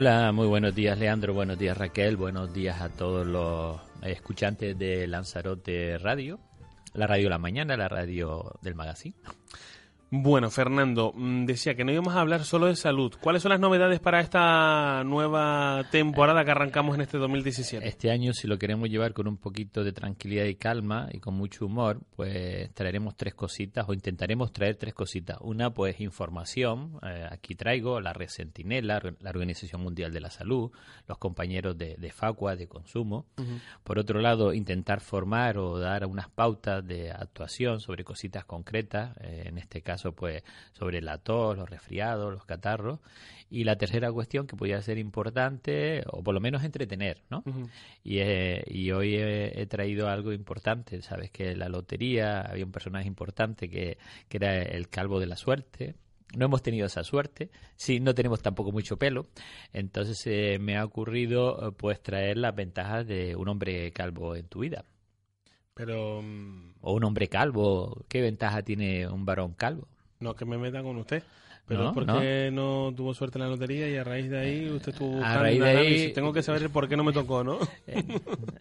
Hola, muy buenos días Leandro, buenos días Raquel, buenos días a todos los escuchantes de Lanzarote Radio, la radio de la mañana, la radio del magazine. Bueno, Fernando, mm, decía que no íbamos a hablar solo de salud. ¿Cuáles son las novedades para esta nueva temporada que arrancamos en este 2017? Este año, si lo queremos llevar con un poquito de tranquilidad y calma y con mucho humor, pues traeremos tres cositas o intentaremos traer tres cositas. Una, pues información. Eh, aquí traigo la Red Sentinela, la Organización Mundial de la Salud, los compañeros de, de Facua, de consumo. Por otro lado, intentar formar o dar unas pautas de actuación sobre cositas concretas, eh, en este caso pues sobre la tos, los resfriados, los catarros. Y la tercera cuestión que podría ser importante, o por lo menos entretener, ¿no? y, eh, y, hoy he, traído algo importante, sabes que la lotería había un personaje importante que, que era el calvo de la suerte, no hemos tenido esa suerte, sí, no tenemos tampoco mucho pelo, entonces eh, me ha ocurrido pues traer las ventajas de un hombre calvo en tu vida. Pero... Mm, o un hombre calvo, ¿qué ventaja tiene un varón calvo? No, que me metan con usted. Pero no, porque no. tuvo suerte en la lotería y a raíz de ahí usted tuvo a raíz de ahí, Tengo que saber por qué no me tocó, ¿no? Eh,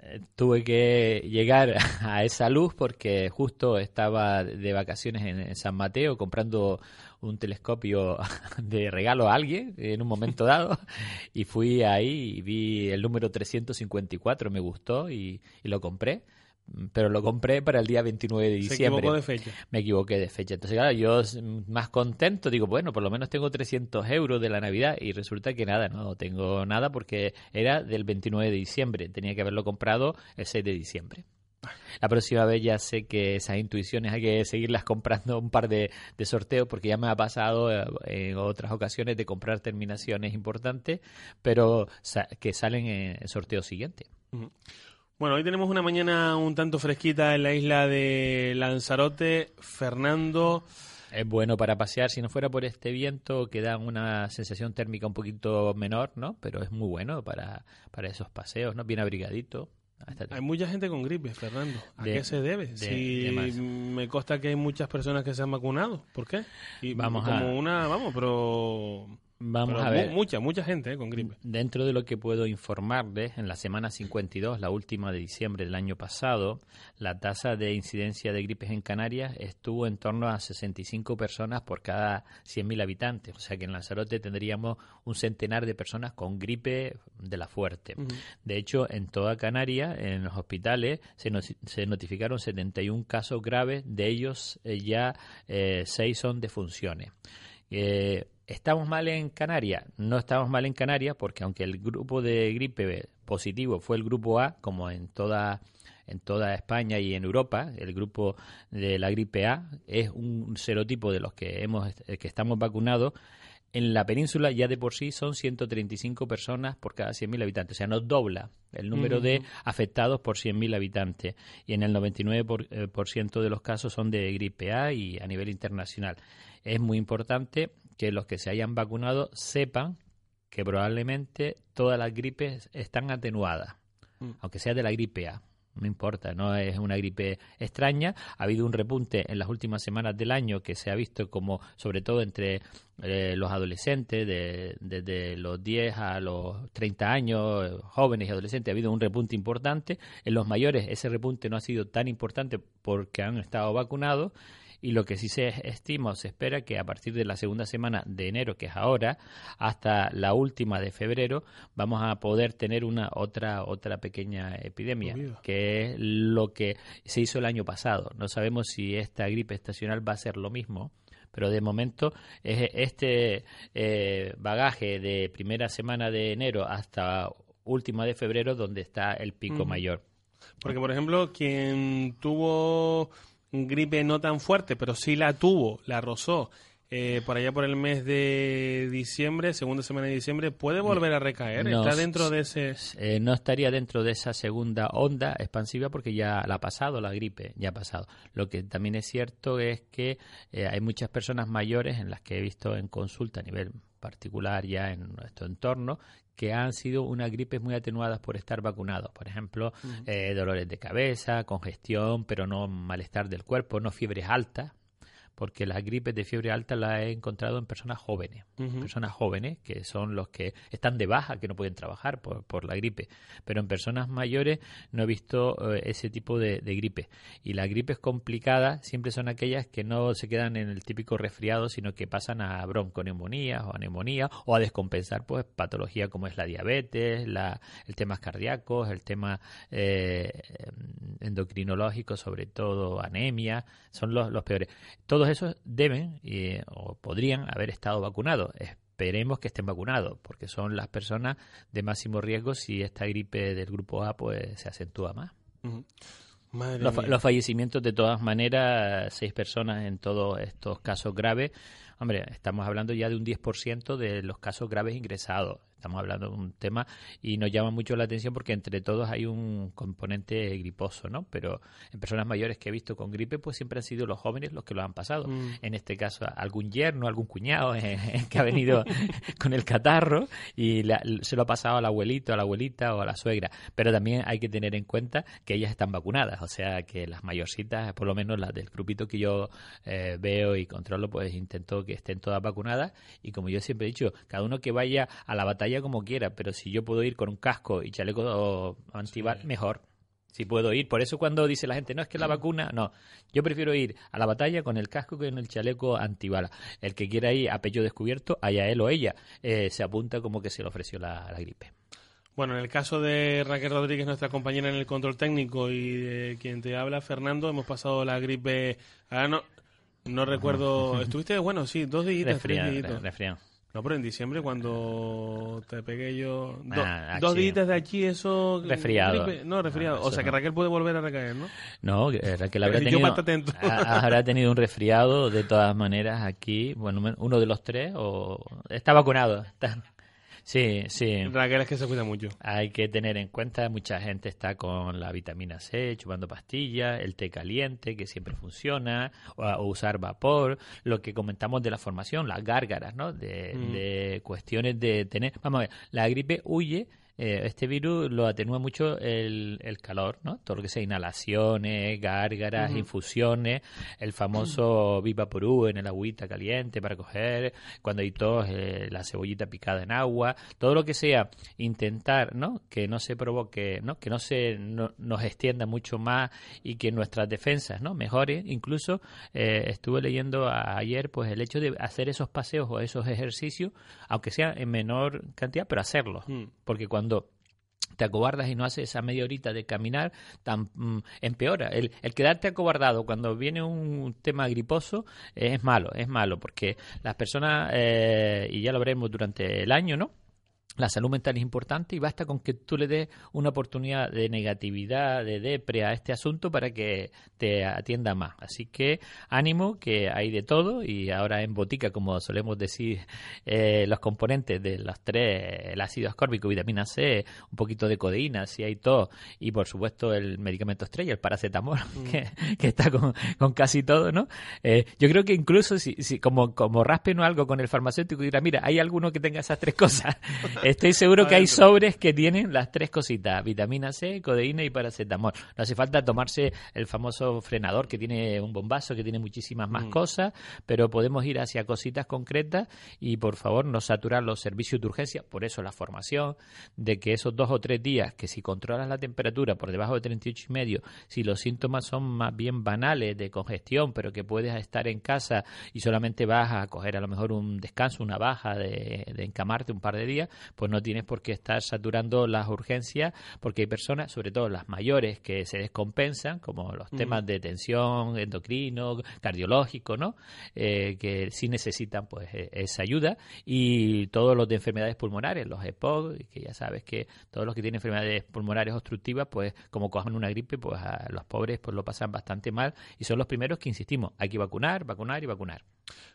eh, tuve que llegar a esa luz porque justo estaba de vacaciones en San Mateo comprando un telescopio de regalo a alguien en un momento dado y fui ahí y vi el número 354, me gustó y lo compré pero lo compré para el día 29 de diciembre. Se equivocó de fecha. Me equivoqué de fecha. Entonces, claro, yo más contento, digo, bueno, por lo menos tengo 300 euros de la Navidad y resulta que nada, no tengo nada porque era del 29 de diciembre. Tenía que haberlo comprado el 6 de diciembre. La próxima vez ya sé que esas intuiciones hay que seguirlas comprando un par de, sorteos porque ya me ha pasado eh, en otras ocasiones de comprar terminaciones importantes, pero que salen en el sorteo siguiente. Bueno, hoy tenemos una mañana un tanto fresquita en la isla de Lanzarote. Fernando. Es bueno para pasear, si no fuera por este viento que da una sensación térmica un poquito menor, ¿no? Pero es muy bueno para, para esos paseos, ¿no? Bien abrigadito. Hay mucha gente con gripe, Fernando. ¿A qué se debe? si me consta que hay muchas personas que se han vacunado. ¿Por qué? Y vamos como una, vamos, pero Vamos a ver. Mucha, mucha gente eh, con gripe. Dentro de lo que puedo informarles, en la semana 52, la última de diciembre del año pasado, la tasa de incidencia de gripes en Canarias estuvo en torno a 65 personas por cada 100.000 habitantes. O sea que en Lanzarote tendríamos un centenar de personas con gripe de la fuerte. De hecho, en toda Canarias, en los hospitales, se, se notificaron 71 casos graves, de ellos eh, ya eh, 6 son defunciones. Eh, ¿Estamos mal en Canarias? No estamos mal en Canarias porque aunque el grupo de gripe positivo fue el grupo A, como en toda en toda España y en Europa, el grupo de la gripe A es un serotipo de los que hemos que estamos vacunados. En la península ya de por sí son 135 personas por cada 100.000 habitantes, o sea, nos dobla el número de afectados por 100.000 habitantes y en el 99% por, eh, por ciento de los casos son de gripe A y a nivel internacional. Es muy importante que los que se hayan vacunado sepan que probablemente todas las gripes están atenuadas, mm. aunque sea de la gripe A. No importa, no es una gripe extraña. Ha habido un repunte en las últimas semanas del año que se ha visto como, sobre todo entre eh, los adolescentes, de, desde los 10 a los 30 años, jóvenes y adolescentes, ha habido un repunte importante. En los mayores ese repunte no ha sido tan importante porque han estado vacunados y lo que sí se estima o se espera que a partir de la segunda semana de enero, que es ahora, hasta la última de febrero, vamos a poder tener una otra otra pequeña epidemia, que es lo que se hizo el año pasado. No sabemos si esta gripe estacional va a ser lo mismo pero de momento es este eh, bagaje de primera semana de enero hasta última de febrero donde está el pico mayor. Porque, por ejemplo, quien tuvo gripe no tan fuerte, pero sí la tuvo, la rozó eh, por allá por el mes de diciembre, segunda semana de diciembre, puede volver a recaer. ¿Está dentro de ese...? Eh, no estaría dentro de esa segunda onda expansiva porque ya la ha pasado, la gripe ya ha pasado. Lo que también es cierto es que eh, hay muchas personas mayores en las que he visto en consulta a nivel particular ya en nuestro entorno que han sido unas gripes muy atenuadas por estar vacunados. Por ejemplo, dolores de cabeza, congestión, pero no malestar del cuerpo, no fiebres altas, porque las gripes de fiebre alta las he encontrado en personas jóvenes, personas jóvenes que son los que están de baja, que no pueden trabajar por, por la gripe, pero en personas mayores no he visto eh, ese tipo de, gripe. Y las gripes complicadas siempre son aquellas que no se quedan en el típico resfriado, sino que pasan a bronconeumonía o a neumonía o a descompensar pues patología como es la diabetes, la, el tema cardíacos, el tema eh, endocrinológico, sobre todo anemia, son los, los peores. Todos esos deben o podrían haber estado vacunados. Esperemos que estén vacunados, porque son las personas de máximo riesgo si esta gripe del grupo A pues se acentúa más. los, los, fallecimientos, de todas maneras, seis personas en todos estos casos graves. Hombre, estamos hablando ya de un 10% de los casos graves ingresados. Estamos hablando de un tema y nos llama mucho la atención porque entre todos hay un componente griposo, ¿no? Pero en personas mayores que he visto con gripe, pues siempre han sido los jóvenes los que lo han pasado. Mm. En este caso, algún yerno, algún cuñado eh, que ha venido con el catarro y se lo ha pasado al abuelito, a la abuelita o a la suegra. Pero también hay que tener en cuenta que ellas están vacunadas, o sea que las mayorcitas, por lo menos las del grupito que yo eh, veo y controlo, pues intento que estén todas vacunadas. Y como yo siempre he dicho, cada uno que vaya a la batalla como quiera, pero si yo puedo ir con un casco y chaleco antibalas, mejor. Si puedo ir. Por eso cuando dice la gente, no, es que la vacuna, no. Yo prefiero ir a la batalla con el casco que con el chaleco antibala. El que quiera ir a pecho descubierto, allá él o ella, eh, se apunta como que se le ofreció la, gripe. Bueno, en el caso de Raquel Rodríguez, nuestra compañera en el control técnico y de quien te habla, Fernando, hemos pasado la gripe. Ahora no, no recuerdo. ¿Estuviste? Bueno, sí, dos días. Resfriado. No, pero en diciembre cuando te pegué yo... dos días de aquí, eso... Resfriado. no, resfriado. o sea que Raquel puede volver a recaer, ¿no? No, eh, Raquel habrá tenido, habrá tenido un resfriado de todas maneras aquí. Bueno, uno de los tres o está vacunado. Está, Sí, sí. Raquel es que se cuida mucho. Hay que tener en cuenta, mucha gente está con la vitamina C, chupando pastillas, el té caliente, que siempre funciona, o, usar vapor, lo que comentamos de la formación, las gárgaras, ¿no? De, mm. de cuestiones de tener... Vamos a ver, la gripe huye eh, este virus lo atenúa mucho el, el, calor, ¿no? Todo lo que sea inhalaciones, gárgaras, infusiones, el famoso Vivaporú en el agüita caliente para coger, cuando hay tos, eh, la cebollita picada en agua, todo lo que sea intentar, ¿no? Que no se provoque, ¿no? Que no se nos extienda mucho más y que nuestras defensas, ¿no? Mejore. Incluso eh, estuve leyendo ayer, pues el hecho de hacer esos paseos o esos ejercicios, aunque sea en menor cantidad, pero hacerlos, mm. porque cuando te acobardas y no haces esa media horita de caminar, tan, mm, empeora. El, el, quedarte acobardado cuando viene un tema griposo es malo, es malo, porque las personas, eh, y ya lo veremos durante el año, ¿no? La salud mental es importante y basta con que tú le des una oportunidad de negatividad, de depre a este asunto para que te atienda más. Así que ánimo, que hay de todo y ahora en botica, como solemos decir, eh, los componentes de los tres, el ácido ascórbico, vitamina C, un poquito de codeína, si hay todo, y por supuesto el medicamento estrella, el paracetamol, mm. que, está con, casi todo, ¿no? Eh, yo creo que incluso si, si como, como raspen o algo con el farmacéutico y dirá, mira, hay alguno que tenga esas tres cosas. Estoy seguro que hay sobres que tienen las tres cositas, vitamina C, codeína y paracetamol. No hace falta tomarse el famoso frenador que tiene un bombazo, que tiene muchísimas más mm. cosas, pero podemos ir hacia cositas concretas y por favor no saturar los servicios de urgencia, por eso la formación, de que esos dos o tres días, que si controlas la temperatura por debajo de 38 y medio, si los síntomas son más bien banales de congestión, pero que puedes estar en casa y solamente vas a coger a lo mejor un descanso, una baja de, de encamarte un par de días, pues no tienes por qué estar saturando las urgencias, porque hay personas, sobre todo las mayores, que se descompensan, como los temas de tensión, endocrino, cardiológico, ¿no? Eh, que sí necesitan pues e, esa ayuda y todos los de enfermedades pulmonares, los EPOC, que ya sabes que todos los que tienen enfermedades pulmonares obstructivas, pues como cojan una gripe, pues a los pobres pues lo pasan bastante mal y son los primeros que insistimos, hay que vacunar, vacunar y vacunar.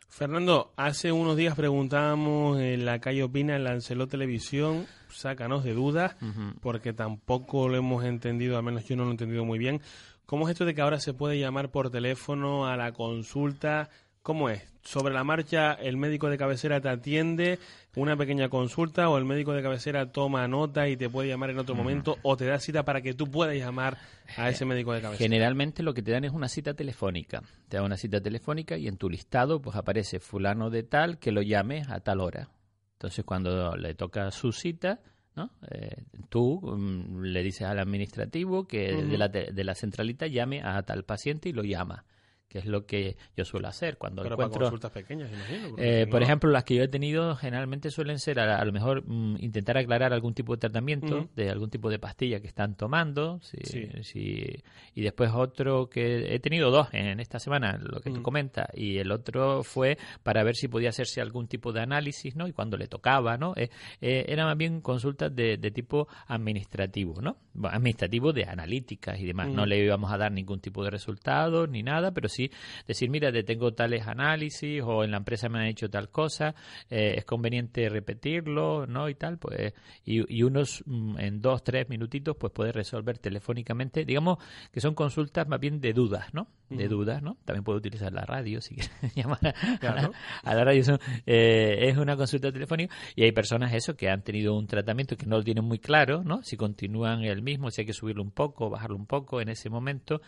Fernando, hace unos días preguntábamos en la calle Opina, en Lancelot Televisión, sácanos de dudas, porque tampoco lo hemos entendido, al menos yo no lo he entendido muy bien. ¿Cómo es esto de que ahora se puede llamar por teléfono a la consulta? ¿Cómo es? ¿Sobre la marcha el médico de cabecera te atiende una pequeña consulta o el médico de cabecera toma nota y te puede llamar en otro momento o te da cita para que tú puedas llamar a ese médico de cabecera? Generalmente lo que te dan es una cita telefónica. Te dan una cita telefónica y en tu listado pues aparece fulano de tal que lo llame a tal hora. Entonces cuando le toca su cita, ¿no? Eh, tú mm, le dices al administrativo que de, la, de la centralita llame a tal paciente y lo llama que es lo que yo suelo hacer cuando Pero encuentro para consultas pequeñas, imagino. eh, por ejemplo las que yo he tenido generalmente suelen ser a, a lo mejor mm, intentar aclarar algún tipo de tratamiento de algún tipo de pastilla que están tomando si, Sí. si- y después otro que he tenido dos en esta semana lo que tú comentas y el otro fue para ver si podía hacerse algún tipo de análisis no y cuando le tocaba no eh, eh, eran más bien consultas de, de tipo administrativo no Bueno, administrativo de analíticas y demás. No le íbamos a dar ningún tipo de resultado ni nada pero sí decir, mira, te tengo tales análisis o en la empresa me han hecho tal cosa, eh, es conveniente repetirlo, ¿no? Y tal, pues, y, y unos mm, en dos, tres minutitos, pues puede resolver telefónicamente, digamos que son consultas más bien de dudas, ¿no? De dudas, ¿no? También puedo utilizar la radio si quieres llamar a, Claro. a la radio. son- eh, es una consulta telefónica y hay personas eso que han tenido un tratamiento que no lo tienen muy claro, ¿no? Si continúan el mismo, si hay que subirlo un poco, bajarlo un poco en ese momento.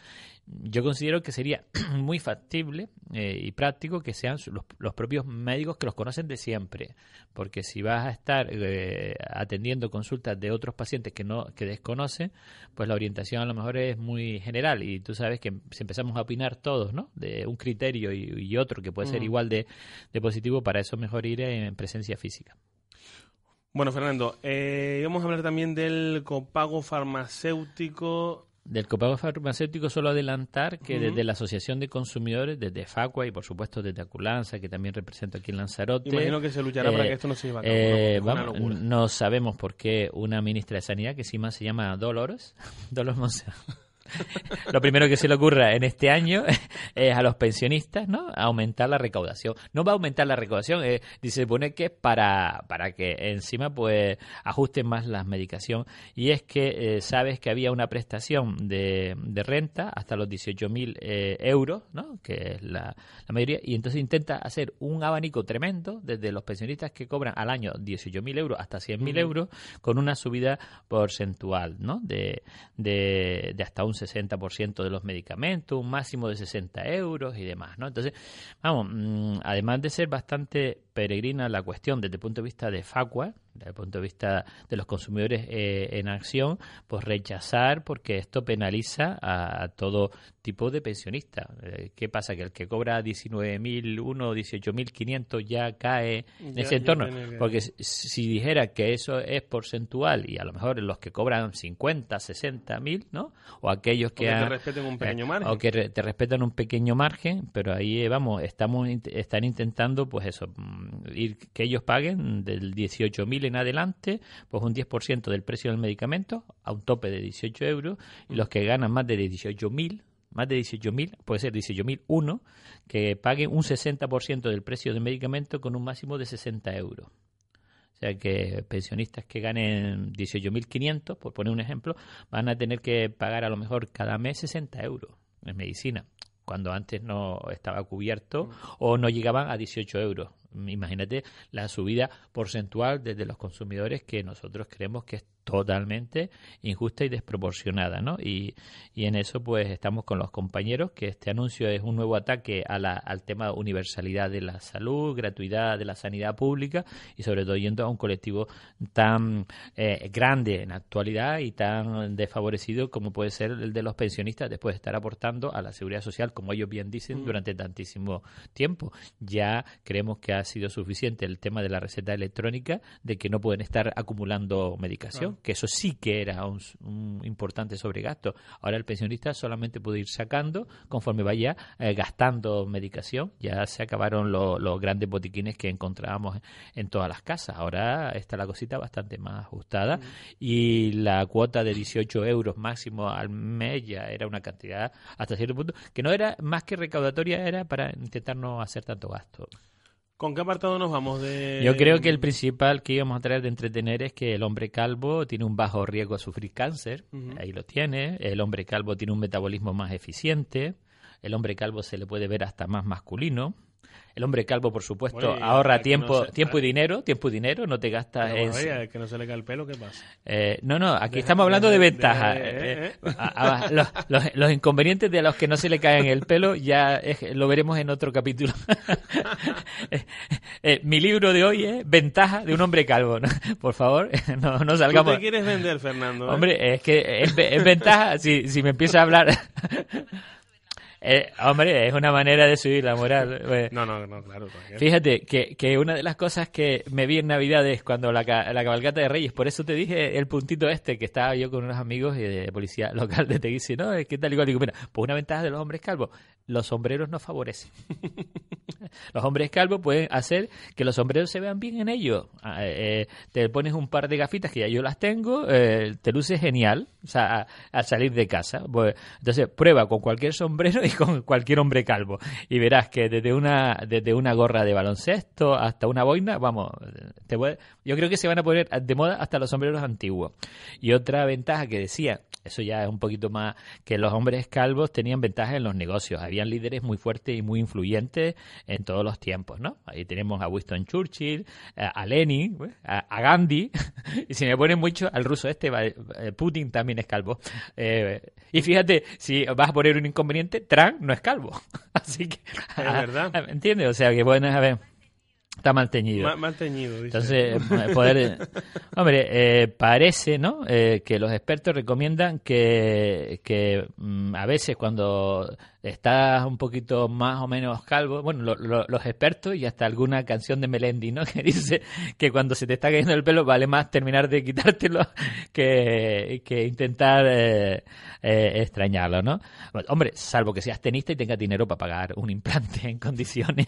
Yo considero que sería muy factible eh, y práctico que sean los, los propios médicos que los conocen de siempre, porque si vas a estar eh, atendiendo consultas de otros pacientes que no que desconocen, pues la orientación a lo mejor es muy general y tú sabes que si empezamos a opinar todos, ¿no? De un criterio y, y otro que puede ser igual de, de positivo, para eso mejor ir en presencia física. Bueno, Fernando, eh, vamos a hablar también del copago farmacéutico. Del copago farmacéutico solo adelantar que Ujú. desde la Asociación de Consumidores, desde Facua y por supuesto desde Aculanza, que también represento aquí en Lanzarote, Imagino que se luchará para eh, que esto no se lleve a cabo. eh, vamos, no sabemos por qué una ministra de Sanidad, que encima se llama Dolores, Dolores Monserrat, lo primero que se le ocurra en este año es a los pensionistas, ¿no? Aumentar la recaudación. No va a aumentar la recaudación, eh, dice, supone que es para, para que encima pues ajusten más las medicación. Y es que eh, sabes que había una prestación de, de renta hasta los 18.000 eh, euros, ¿no? Que es la, la mayoría. Y entonces intenta hacer un abanico tremendo desde los pensionistas que cobran al año 18.000 euros hasta 100.000 Ujú. euros con una subida porcentual, ¿no? De, de, de hasta un 60% de los medicamentos, un máximo de 60 euros y demás, ¿no? Entonces, vamos, mm, además de ser bastante peregrina la cuestión desde el punto de vista de Facua, desde el punto de vista de los consumidores eh, en acción, pues rechazar porque esto penaliza a, a todo tipo de pensionista. Eh, ¿Qué pasa? Que el que cobra 19.000, uno 18.500 ya cae en Ya- ese ya entorno. Porque si, si dijera que eso es porcentual y a lo mejor los que cobran 50, 60 mil, ¿no? O aquellos O que, te respeten un pequeño margen. o que re- te respetan un pequeño margen, pero ahí eh, vamos, estamos están intentando pues eso, mm, ir que ellos paguen del 18.000 en adelante, pues un 10% del precio del medicamento a un tope de 18 euros y los que ganan más de 18.000 más de 18.000, puede ser 18.001, que paguen un 60% del precio del medicamento con un máximo de 60 euros. O sea que pensionistas que ganen 18.500, por poner un ejemplo, van a tener que pagar a lo mejor cada mes 60 euros en medicina, cuando antes no estaba cubierto o no llegaban a 18 euros. Imagínate la subida porcentual desde los consumidores que nosotros creemos que es totalmente injusta y desproporcionada, ¿no? Y, y en eso pues estamos con los compañeros que este anuncio es un nuevo ataque a la, al tema de universalidad de la salud, gratuidad de la sanidad pública y sobre todo yendo a un colectivo tan eh, grande en la actualidad y tan desfavorecido como puede ser el de los pensionistas después de estar aportando a la seguridad social, como ellos bien dicen, Mm. durante tantísimo tiempo. Ya creemos que ha sido suficiente el tema de la receta electrónica, de que no pueden estar acumulando medicación, que eso sí que era un, importante sobregasto. Ahora el pensionista solamente puede ir sacando conforme vaya eh, gastando medicación. Ya se acabaron los grandes botiquines que encontrábamos en todas las casas. Ahora está la cosita bastante más ajustada y la cuota de 18 euros máximo al mes ya era una cantidad hasta cierto punto que no era más que recaudatoria, era para intentar no hacer tanto gasto. ¿Con qué apartado nos vamos de...? Yo creo que el principal que íbamos a traer de entretener es que el hombre calvo tiene un bajo riesgo a sufrir cáncer, ahí lo tiene, el hombre calvo tiene un metabolismo más eficiente, el hombre calvo se le puede ver hasta más masculino, el hombre calvo, por supuesto, ahorra tiempo tiempo y dinero, tiempo y dinero, no te gastas en... que no se le cae el pelo, ¿qué pasa? Eh, no, no, aquí estamos hablando de, ventajas. Eh, eh, los, inconvenientes de los que no se le caen el pelo ya lo veremos en otro capítulo. mi libro de hoy es Ventaja de un hombre calvo. Por favor, no, no salgamos... ¿Tú te quieres vender, Fernando? Hombre, es que es, ventaja, si, si me empieza a hablar... Eh, hombre, es una manera de subir la moral. no, no, no, claro. Fíjate que, que, una de las cosas que me vi en Navidades cuando la, la cabalgata de Reyes, por eso te dije el puntito este, que estaba yo con unos amigos de policía local de Teguise, ¿no? ¿Qué tal? Igual digo, mira, pues una ventaja de los hombres calvos, los sombreros no favorecen. los hombres calvos pueden hacer que los sombreros se vean bien en ellos. Ah, eh, eh, te pones un par de gafitas que ya yo las tengo, te luce genial, o sea, al salir de casa. Pues, entonces, prueba con cualquier sombrero con cualquier hombre calvo. Y verás que desde una, desde una gorra de baloncesto hasta una boina, vamos, te yo creo que se van a poner de moda hasta los sombreros antiguos. Y otra ventaja que decía, eso ya es un poquito más que los hombres calvos tenían ventajas en los negocios. Habían líderes muy fuertes y muy influyentes en todos los tiempos, ¿no? Ahí tenemos a Winston Churchill, a Lenin, a, Gandhi, y si me ponen mucho, al ruso este, eh, Putin también es calvo. Eh, y fíjate, si vas a poner un inconveniente, Trump no es calvo. Así que... Es verdad. ¿Entiendes? O sea que, bueno, a ver... Está mal teñido. Mal, teñido, dice. Entonces, poder... hombre, eh, parece, ¿no? Eh, que los expertos recomiendan que, que mm, a veces cuando estás un poquito más o menos calvo, bueno, los expertos y hasta alguna canción de Melendi, ¿no? Que dice que cuando se te está cayendo el pelo vale más terminar de quitártelo que, que intentar eh, eh, extrañarlo, ¿no? hombre, salvo que seas tenista y tengas dinero para pagar un implante en condiciones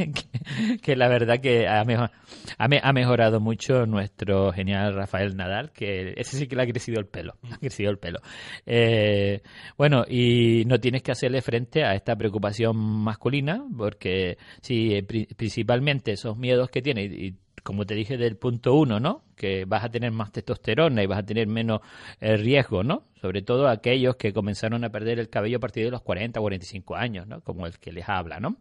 que, la verdad que ha, ha, mejorado mucho nuestro genial Rafael Nadal, que ese sí que le ha crecido el pelo, ha crecido el pelo. Eh, bueno, y no tienes que hacerle frente a esta preocupación masculina, porque si eh, principalmente esos miedos que tiene, y, como te dije del punto uno, ¿no? Que vas a tener más testosterona y vas a tener menos eh, riesgo, ¿no? sobre todo aquellos que comenzaron a perder el cabello a partir de los 40 o 45 años, ¿no? como el que les habla. ¿no?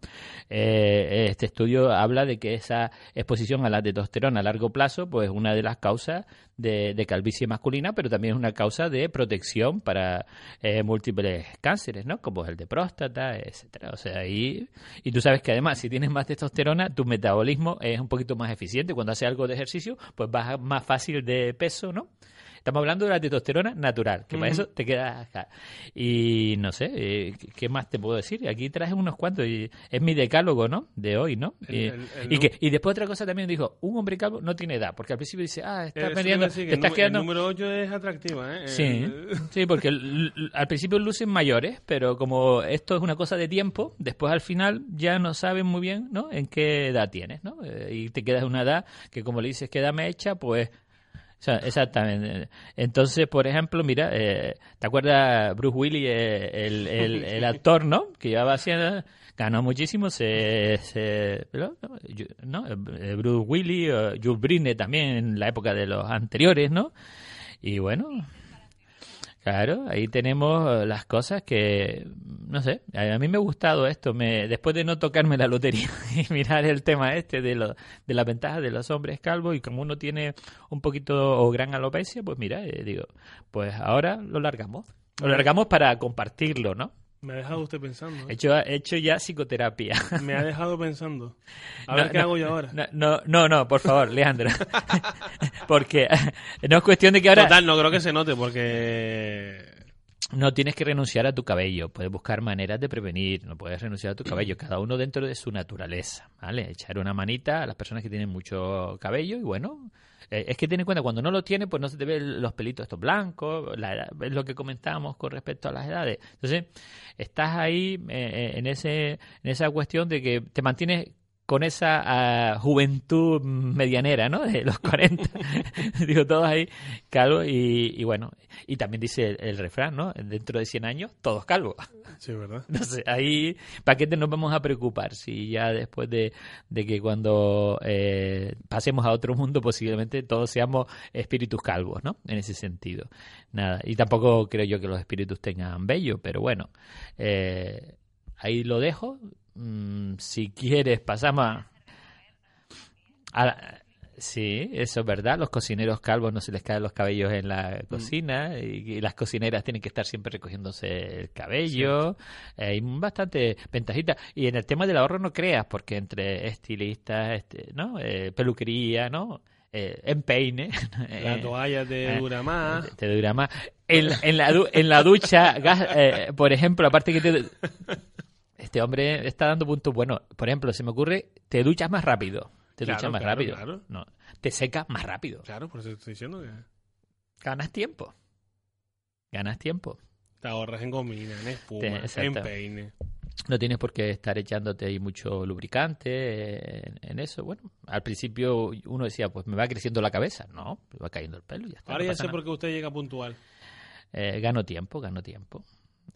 Eh, este estudio habla de que esa exposición a la testosterona a largo plazo pues, es una de las causas de, calvicie masculina, pero también es una causa de protección para eh, múltiples cánceres, ¿no? como el de próstata, etcétera. O sea, y, y tú sabes que además si tienes más testosterona, tu metabolismo es un poquito más eficiente. Cuando haces algo de ejercicio, pues baja más fácil de peso, ¿no? Estamos hablando de la testosterona natural, que para eso te quedas acá. Y no sé, eh, ¿qué más te puedo decir? Aquí traje unos cuantos y es mi decálogo, ¿no? De hoy, ¿no? y, que, y después otra cosa también dijo, un hombre calvo no tiene edad, porque al principio dice, ah, estás perdiendo, te estás quedando... El número 8 es atractiva, ¿eh? Sí, sí porque al principio lucen mayores, pero como esto es una cosa de tiempo, después al final ya no saben muy bien, ¿no? En qué edad tienes, ¿no? Eh, y te quedas en una edad que como le dices que edad me exactamente. Entonces, por ejemplo, mira, eh, ¿te acuerdas Bruce Willis, eh, el, el, actor, ¿no? Que llevaba haciendo, ganó muchísimo, se, se ¿no? Eh, Bruce Willis, Jules Brine también en la época de los anteriores, ¿no? Y bueno, Claro, ahí tenemos eh, las cosas que, no sé, a mí me ha gustado esto, me, después de no tocarme la lotería y mirar el tema este de, lo, de la ventaja de los hombres calvos y como uno tiene un poquito o gran alopecia, pues mira, eh, digo, pues ahora lo largamos. Lo largamos para compartirlo, ¿no? Me ha dejado usted pensando. ¿eh? He, hecho, he hecho ya psicoterapia. Me ha dejado pensando. A ver qué hago yo ahora. No, no, no, por favor, Leandro. porque no es cuestión de que ahora... Total, no creo que se note porque... no tienes que renunciar a tu cabello, puedes buscar maneras de prevenir, no puedes renunciar a tu cabello, cada uno dentro de su naturaleza, ¿vale? Echar una manita a las personas que tienen mucho cabello y bueno, eh, es que ten en cuenta, cuando no lo tiene, pues no se te ven los pelitos estos blancos, es lo que comentábamos con respecto a las edades. Entonces, estás ahí eh, eh, en, ese, en esa cuestión de que te mantienes con esa ah, juventud medianera, ¿no? De los 40. Digo, todos ahí calvos y, bueno, y también dice el, refrán, ¿no? Dentro de 100 años, todos calvos. Sí, ¿verdad? Entonces, ahí, ¿para qué nos vamos a preocupar? Si ya después de, que cuando eh, pasemos a otro mundo, posiblemente todos seamos espíritus calvos, ¿no? En ese sentido. Nada, y tampoco creo yo que los espíritus tengan bello, pero bueno, eh, ahí lo dejo Mm, si quieres, pasamos a... Sí, eso es verdad. Los cocineros calvos no se les caen los cabellos en la mm. cocina y, las cocineras tienen que estar siempre recogiéndose el cabello. Hay bastante ventajita. Y en el tema del ahorro no creas, porque entre estilistas, este, ¿no? Eh, peluquería, ¿no? Eh, empeine. La eh, toalla te eh, dura más. Te, dura más. En, en, la, en la ducha, por ejemplo, aparte que te este hombre está dando puntos buenos. Por ejemplo, se me ocurre, te duchas más rápido. Te duchas más rápido. No, te secas más rápido. Claro, por eso estoy diciendo que... Ganas tiempo. Ganas tiempo. Te ahorras en comida, en espuma, en peine. No tienes por qué estar echándote ahí mucho lubricante en, eso. Bueno, al principio uno decía, pues me va creciendo la cabeza. No, me va cayendo el pelo y ya está. Ahora ya sé por qué usted llega puntual. Eh, gano tiempo, gano tiempo.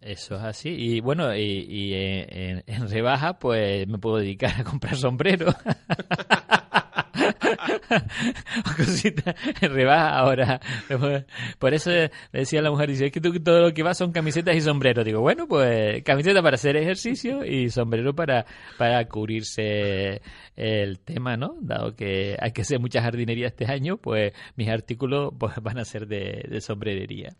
Eso es así. Y bueno, y, en, rebaja, pues me puedo dedicar a comprar sombreros. Cosita, en rebaja ahora. Por eso decía la mujer, dice, es que tú todo lo que vas son camisetas y sombreros. Digo, bueno, pues camiseta para hacer ejercicio y sombrero para, para cubrirse el tema, ¿no? Dado que hay que hacer mucha jardinería este año, pues mis artículos pues, van a ser de, de sombrerería.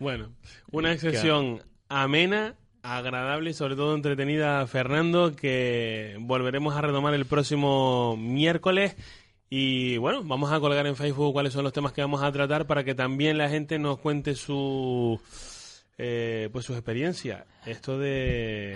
Bueno, una excepción amena, agradable y sobre todo entretenida, Fernando, que volveremos a retomar el próximo miércoles. Y bueno, vamos a colgar en Facebook cuáles son los temas que vamos a tratar para que también la gente nos cuente su eh, pues su experiencia. Esto de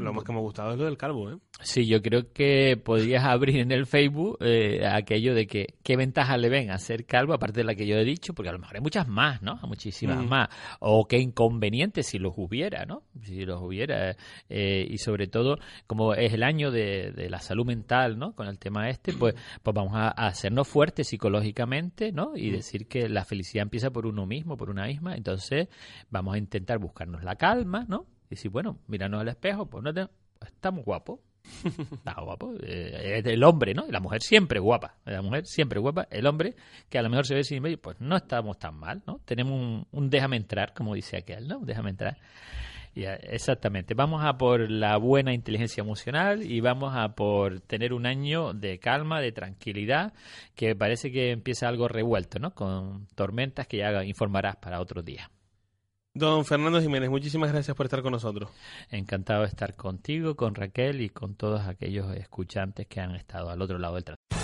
lo, más que, me ha gustado es lo del calvo, ¿eh? Sí, yo creo que podrías abrir en el Facebook eh, aquello de que qué ventajas le ven a ser calvo, aparte de la que yo he dicho, porque a lo mejor hay muchas más, ¿no? Muchísimas mm. más. O qué inconvenientes si los hubiera, ¿no? Si los hubiera. Eh, y sobre todo, como es el año de, la salud mental, ¿no? Con el tema este, pues, pues vamos a, hacernos fuertes psicológicamente, ¿no? Y mm. decir que la felicidad empieza por uno mismo, por una misma. Entonces, vamos a intentar buscarnos la calma, ¿no? Y si, bueno, mirarnos al espejo, pues no te... estamos guapos Está guapo. Eh, es el hombre, ¿no? La mujer siempre guapa. La mujer siempre guapa. El hombre, que a lo mejor se ve sin medio, pues no estamos tan mal, ¿no? Tenemos un, déjame entrar, como dice aquel, ¿no? Déjame entrar. exactamente. Vamos a por la buena inteligencia emocional y vamos a por tener un año de calma, de tranquilidad, que parece que empieza algo revuelto, ¿no? Con tormentas que ya informarás para otros días. Don Fernando Jiménez, muchísimas gracias por estar con nosotros. Encantado de estar contigo, con Raquel y con todos aquellos escuchantes que han estado al otro lado del tratado.